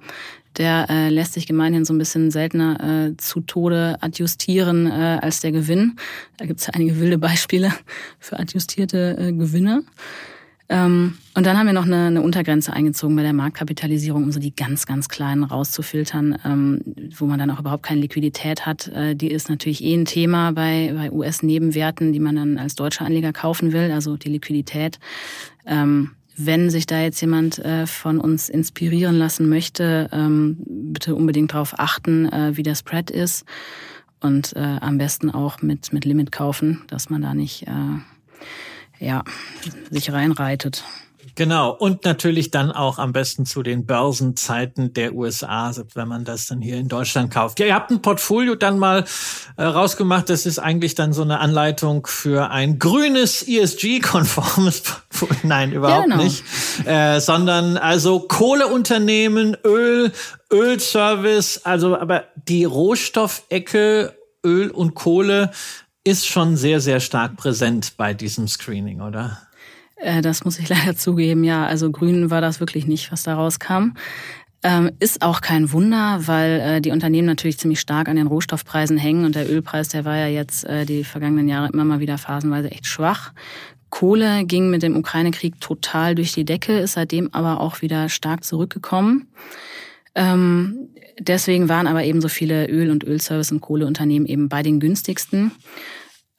Der äh, lässt sich gemeinhin so ein bisschen seltener äh, zu Tode adjustieren äh, als der Gewinn. Da gibt es einige wilde Beispiele für adjustierte äh, Gewinne. Ähm, und dann haben wir noch eine, eine, Untergrenze eingezogen bei der Marktkapitalisierung, um so die ganz, ganz kleinen rauszufiltern, ähm, wo man dann auch überhaupt keine Liquidität hat. Äh, die ist natürlich eh ein Thema bei, bei US-Nebenwerten, die man dann als deutscher Anleger kaufen will, also die Liquidität. Ähm, wenn sich da jetzt jemand äh, von uns inspirieren lassen möchte, ähm, bitte unbedingt darauf achten, äh, wie der Spread ist und äh, am besten auch mit, mit Limit kaufen, dass man da nicht ja, sich reinreitet. Genau. Und natürlich dann auch am besten zu den Börsenzeiten der USA, wenn man das dann hier in Deutschland kauft. Ja, ihr habt ein Portfolio dann mal äh, rausgemacht. Das ist eigentlich dann so eine Anleitung für ein grünes ESG-konformes (laughs) Portfolio. Nein, überhaupt genau. nicht. Äh, sondern also Kohleunternehmen, Öl, Ölservice, also aber die Rohstoffecke Öl und Kohle ist schon sehr, sehr stark präsent bei diesem Screening, oder? Äh, das muss ich (laughs) leider zugeben, ja. Also grün war das wirklich nicht, was da rauskam. Ähm, ist auch kein Wunder, weil äh, die Unternehmen natürlich ziemlich stark an den Rohstoffpreisen hängen und der Ölpreis, der war ja jetzt äh, die vergangenen Jahre immer mal wieder phasenweise echt schwach. Kohle ging mit dem Ukraine-Krieg total durch die Decke, ist seitdem aber auch wieder stark zurückgekommen. Ähm, deswegen waren aber eben so viele Öl- und Ölservice- und Kohleunternehmen eben bei den günstigsten,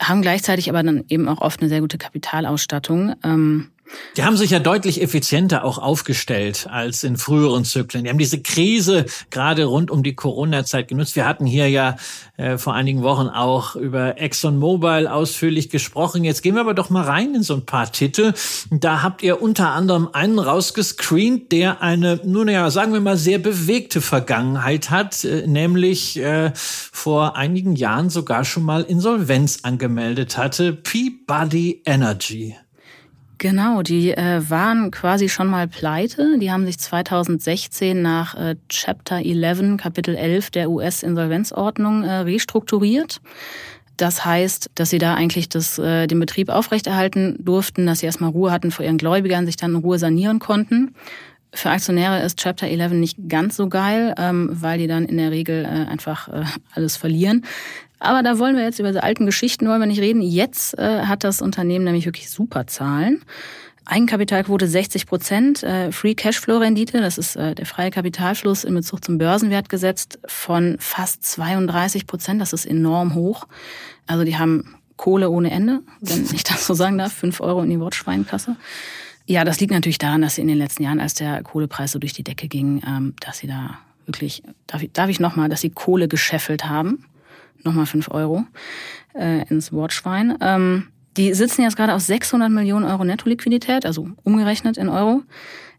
haben gleichzeitig aber dann eben auch oft eine sehr gute Kapitalausstattung. Ähm, die haben sich ja deutlich effizienter auch aufgestellt als in früheren Zyklen. Die haben diese Krise gerade rund um die Corona-Zeit genutzt. Wir hatten hier ja äh, vor einigen Wochen auch über ExxonMobil ausführlich gesprochen. Jetzt gehen wir aber doch mal rein in so ein paar Titel. Da habt ihr unter anderem einen rausgescreent, der eine, nun ja, sagen wir mal, sehr bewegte Vergangenheit hat, äh, nämlich äh, vor einigen Jahren sogar schon mal Insolvenz angemeldet hatte. Peabody Energy. Genau, die äh, waren quasi schon mal pleite. Die haben sich 2016 nach äh, Chapter 11, Kapitel 11 der US-Insolvenzordnung äh, restrukturiert. Das heißt, dass sie da eigentlich das, äh, den Betrieb aufrechterhalten durften, dass sie erstmal Ruhe hatten vor ihren Gläubigern, sich dann in Ruhe sanieren konnten. Für Aktionäre ist Chapter 11 nicht ganz so geil, ähm, weil die dann in der Regel äh, einfach äh, alles verlieren. Aber da wollen wir jetzt über die alten Geschichten wollen wir nicht reden. Jetzt äh, hat das Unternehmen nämlich wirklich super Zahlen. Eigenkapitalquote 60 Prozent, äh, Free Cashflow Rendite, das ist äh, der freie Kapitalfluss in Bezug zum Börsenwert gesetzt, von fast 32 Prozent. Das ist enorm hoch. Also die haben Kohle ohne Ende, wenn (laughs) ich das so sagen darf, fünf Euro in die Wortschweinkasse. Ja, das liegt natürlich daran, dass sie in den letzten Jahren, als der Kohlepreis so durch die Decke ging, ähm, dass sie da wirklich, darf ich, darf ich nochmal, dass sie Kohle gescheffelt haben nochmal fünf Euro äh, ins Wortschwein. Ähm, die sitzen jetzt gerade auf 600 Millionen Euro Netto-Liquidität, also umgerechnet in Euro.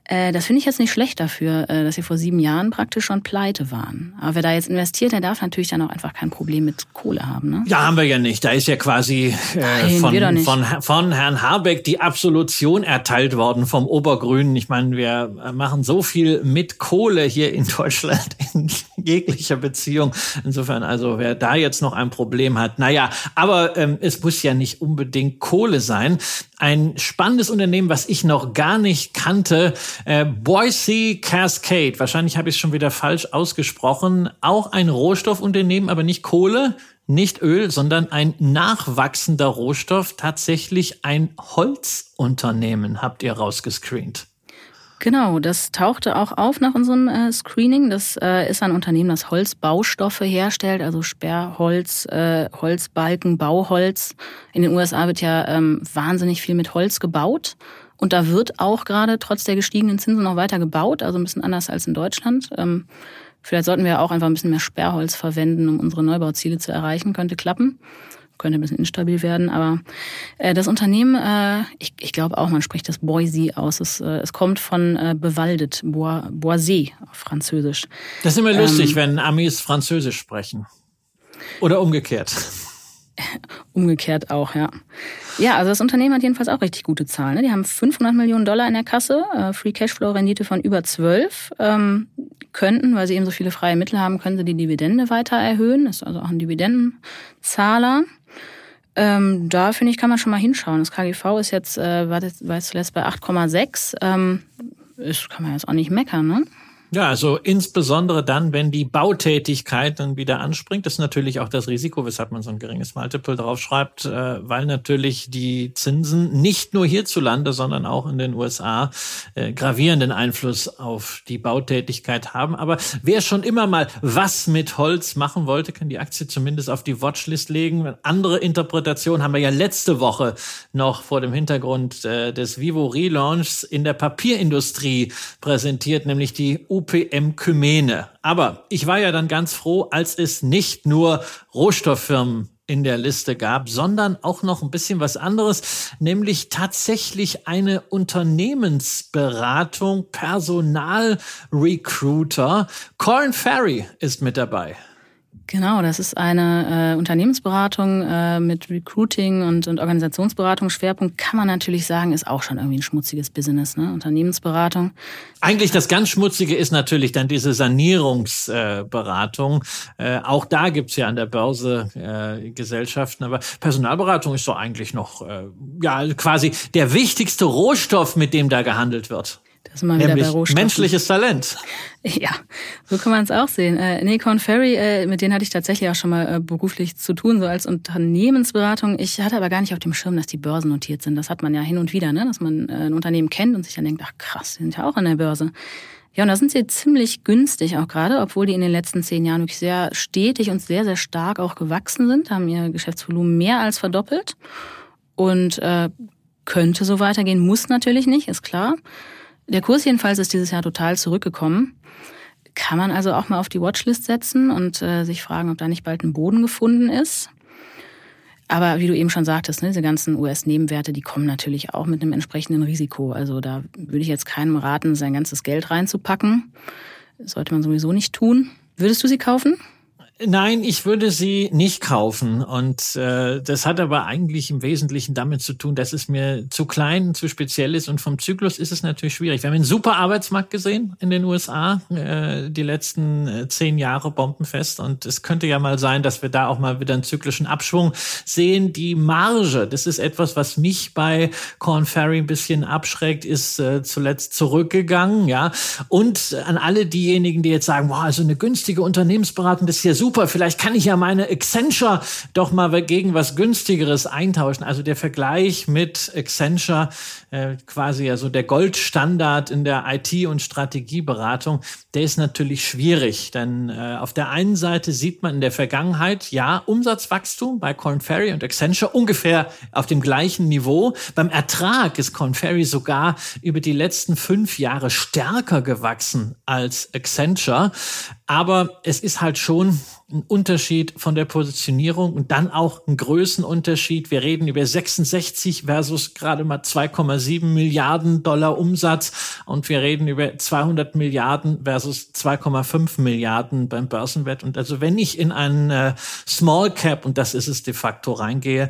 Äh, das finde ich jetzt nicht schlecht dafür, äh, dass sie vor sieben Jahren praktisch schon pleite waren. Aber wer da jetzt investiert, der darf natürlich dann auch einfach kein Problem mit Kohle haben. Ne? Ja, haben wir ja nicht. Da ist ja quasi äh, Nein, von, von, von Herrn Habeck die Absolution erteilt worden vom Obergrünen. Ich meine, wir machen so viel mit Kohle hier in Deutschland (laughs) in jeglicher Beziehung. Insofern, also wer da jetzt noch ein Problem hat, naja, aber ähm, es muss ja nicht unbedingt Kohle sein. Ein spannendes Unternehmen, was ich noch gar nicht kannte, äh, Boise Cascade, wahrscheinlich habe ich es schon wieder falsch ausgesprochen, auch ein Rohstoffunternehmen, aber nicht Kohle, nicht Öl, sondern ein nachwachsender Rohstoff, tatsächlich ein Holzunternehmen habt ihr rausgescreent. Genau, das tauchte auch auf nach unserem äh, Screening. Das äh, ist ein Unternehmen, das Holzbaustoffe herstellt, also Sperrholz, äh, Holzbalken, Bauholz. In den USA wird ja ähm, wahnsinnig viel mit Holz gebaut. Und da wird auch gerade trotz der gestiegenen Zinsen noch weiter gebaut, also ein bisschen anders als in Deutschland. Ähm, vielleicht sollten wir auch einfach ein bisschen mehr Sperrholz verwenden, um unsere Neubauziele zu erreichen. Könnte klappen. Könnte ein bisschen instabil werden, aber äh, das Unternehmen, äh, ich, ich glaube auch, man spricht das Boise aus. Es, äh, es kommt von bewaldet, Bois, Boisé auf Französisch. Das ist immer lustig, ähm, wenn Amis Französisch sprechen. Oder umgekehrt. (laughs) Umgekehrt auch, ja. Ja, also das Unternehmen hat jedenfalls auch richtig gute Zahlen. Ne? Die haben 500 Millionen Dollar in der Kasse, äh, Free Cashflow Rendite von über 12. Ähm, könnten, weil sie eben so viele freie Mittel haben, können sie die Dividende weiter erhöhen. Ist also auch ein Dividendenzahler. Ähm, da finde ich, kann man schon mal hinschauen. Das KGV ist jetzt, äh, war, jetzt, war jetzt zuletzt bei 8,6. Ähm, ist, kann man jetzt auch nicht meckern, ne? Ja, also insbesondere dann, wenn die Bautätigkeit dann wieder anspringt, ist natürlich auch das Risiko, weshalb man so ein geringes Multiple draufschreibt, äh, weil natürlich die Zinsen nicht nur hierzulande, sondern auch in den USA äh, gravierenden Einfluss auf die Bautätigkeit haben. Aber wer schon immer mal was mit Holz machen wollte, kann die Aktie zumindest auf die Watchlist legen. Andere Interpretation haben wir ja letzte Woche noch vor dem Hintergrund äh, des Vivo Relaunchs in der Papierindustrie präsentiert, nämlich die Kymene. Aber ich war ja dann ganz froh, als es nicht nur Rohstofffirmen in der Liste gab, sondern auch noch ein bisschen was anderes, nämlich tatsächlich eine Unternehmensberatung, Personalrecruiter. Corn Ferry ist mit dabei. Genau, das ist eine äh, Unternehmensberatung äh, mit Recruiting und, und Organisationsberatungsschwerpunkt. Kann man natürlich sagen, ist auch schon irgendwie ein schmutziges Business, ne? Unternehmensberatung. Eigentlich das ganz Schmutzige ist natürlich dann diese Sanierungsberatung. Äh, äh, auch da gibt's ja an der Börse äh, Gesellschaften, aber Personalberatung ist doch eigentlich noch äh, ja quasi der wichtigste Rohstoff, mit dem da gehandelt wird. Das ist mal wieder bei Rohstoffen. menschliches Talent. (laughs) Ja, so kann man es auch sehen. Äh, nee, Corn Ferry, äh, mit denen hatte ich tatsächlich auch schon mal äh, beruflich zu tun, so als Unternehmensberatung. Ich hatte aber gar nicht auf dem Schirm, dass die Börsen notiert sind. Das hat man ja hin und wieder, ne? dass man äh, ein Unternehmen kennt und sich dann denkt, ach krass, die sind ja auch an der Börse. Ja, und da sind sie ziemlich günstig auch gerade, obwohl die in den letzten zehn Jahren wirklich sehr stetig und sehr, sehr stark auch gewachsen sind, haben ihr Geschäftsvolumen mehr als verdoppelt und äh, könnte so weitergehen, muss natürlich nicht, ist klar. Der Kurs jedenfalls ist dieses Jahr total zurückgekommen. Kann man also auch mal auf die Watchlist setzen und äh, sich fragen, ob da nicht bald ein Boden gefunden ist. Aber wie du eben schon sagtest, ne, diese ganzen US-Nebenwerte, die kommen natürlich auch mit einem entsprechenden Risiko. Also da würde ich jetzt keinem raten, sein ganzes Geld reinzupacken. Sollte man sowieso nicht tun. Würdest du sie kaufen? Nein, ich würde sie nicht kaufen. Und äh, das hat aber eigentlich im Wesentlichen damit zu tun, dass es mir zu klein, zu speziell ist. Und vom Zyklus ist es natürlich schwierig. Wir haben einen super Arbeitsmarkt gesehen in den USA, äh, die letzten äh, zehn Jahre bombenfest. Und es könnte ja mal sein, dass wir da auch mal wieder einen zyklischen Abschwung sehen. Die Marge, das ist etwas, was mich bei Corn Ferry ein bisschen abschreckt, ist äh, zuletzt zurückgegangen. Ja. Und an alle diejenigen, die jetzt sagen, wow, also eine günstige Unternehmensberatung, das ist ja super, vielleicht kann ich ja meine Accenture doch mal gegen was günstigeres eintauschen. Also der Vergleich mit Accenture, äh, quasi ja so der Goldstandard in der IT- und Strategieberatung, der ist natürlich schwierig. Denn äh, auf der einen Seite sieht man in der Vergangenheit, ja, Umsatzwachstum bei Corn Ferry und Accenture ungefähr auf dem gleichen Niveau. Beim Ertrag ist Corn Ferry sogar über die letzten fünf Jahre stärker gewachsen als Accenture. Aber es ist halt schon ein Unterschied von der Positionierung und dann auch ein Größenunterschied. Wir reden über 66 versus gerade mal 2,7 Milliarden Dollar Umsatz und wir reden über 200 Milliarden versus 2,5 Milliarden beim Börsenwert. Und also wenn ich in einen äh, Small Cap, und das ist es de facto, reingehe,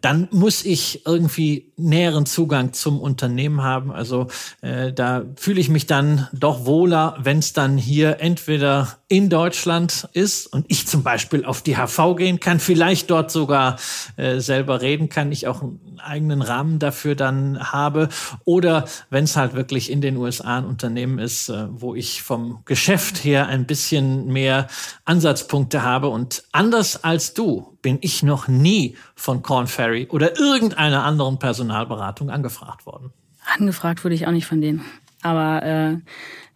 dann muss ich irgendwie näheren Zugang zum Unternehmen haben. Also äh, da fühle ich mich dann doch wohler, wenn es dann hier entweder in Deutschland ist und ich zum Beispiel auf die HV gehen kann, vielleicht dort sogar äh, selber reden kann, ich auch einen eigenen Rahmen dafür dann habe oder wenn es halt wirklich in den USA ein Unternehmen ist, äh, wo ich vom Geschäft her ein bisschen mehr Ansatzpunkte habe und anders als du bin ich noch nie von Corn Ferry oder irgendeiner anderen Personalberatung angefragt worden. Angefragt wurde ich auch nicht von denen. Aber äh,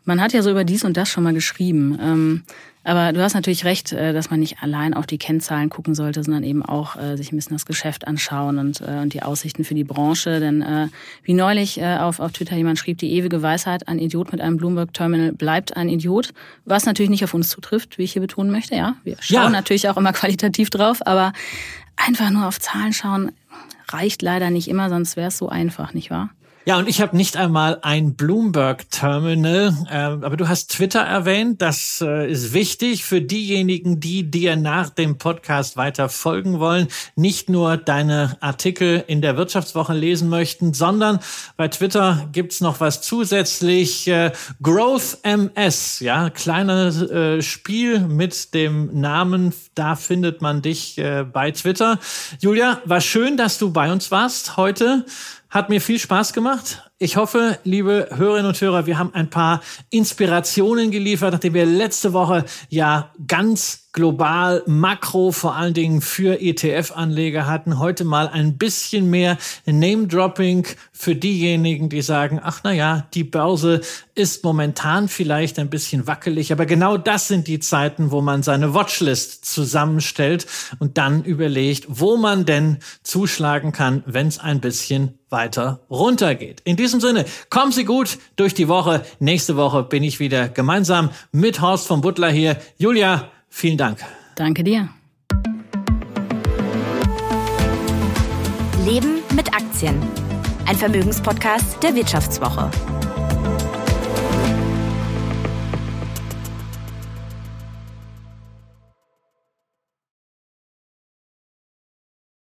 man hat ja so über dies und das schon mal geschrieben. Ähm, aber du hast natürlich recht, äh, dass man nicht allein auf die Kennzahlen gucken sollte, sondern eben auch äh, sich ein bisschen das Geschäft anschauen und, äh, und die Aussichten für die Branche. Denn äh, wie neulich äh, auf, auf Twitter jemand schrieb, die ewige Weisheit, ein Idiot mit einem Bloomberg-Terminal bleibt ein Idiot. Was natürlich nicht auf uns zutrifft, wie ich hier betonen möchte. Ja, wir schauen Ja. natürlich auch immer (laughs) qualitativ drauf, aber einfach nur auf Zahlen schauen reicht leider nicht immer, sonst wäre es so einfach, nicht wahr? Ja, und ich habe nicht einmal ein Bloomberg-Terminal, äh, aber du hast Twitter erwähnt. Das äh, ist wichtig für diejenigen, die dir nach dem Podcast weiter folgen wollen. Nicht nur deine Artikel in der Wirtschaftswoche lesen möchten, sondern bei Twitter gibt's noch was zusätzlich. Äh, Growth MS, ja, kleines äh, Spiel mit dem Namen. Da findet man dich äh, bei Twitter. Julia, war schön, dass du bei uns warst heute. Hat mir viel Spaß gemacht. Ich hoffe, liebe Hörerinnen und Hörer, wir haben ein paar Inspirationen geliefert, nachdem wir letzte Woche ja ganz global, makro vor allen Dingen für ETF-Anleger hatten. Heute mal ein bisschen mehr Name-Dropping für diejenigen, die sagen, ach na ja, die Börse ist momentan vielleicht ein bisschen wackelig, aber genau das sind die Zeiten, wo man seine Watchlist zusammenstellt und dann überlegt, wo man denn zuschlagen kann, wenn es ein bisschen weiter runtergeht. In diesem Sinne, kommen Sie gut durch die Woche. Nächste Woche bin ich wieder gemeinsam mit Horst von Butler hier. Julia, vielen Dank. Danke dir. Leben mit Aktien. Ein Vermögenspodcast der Wirtschaftswoche.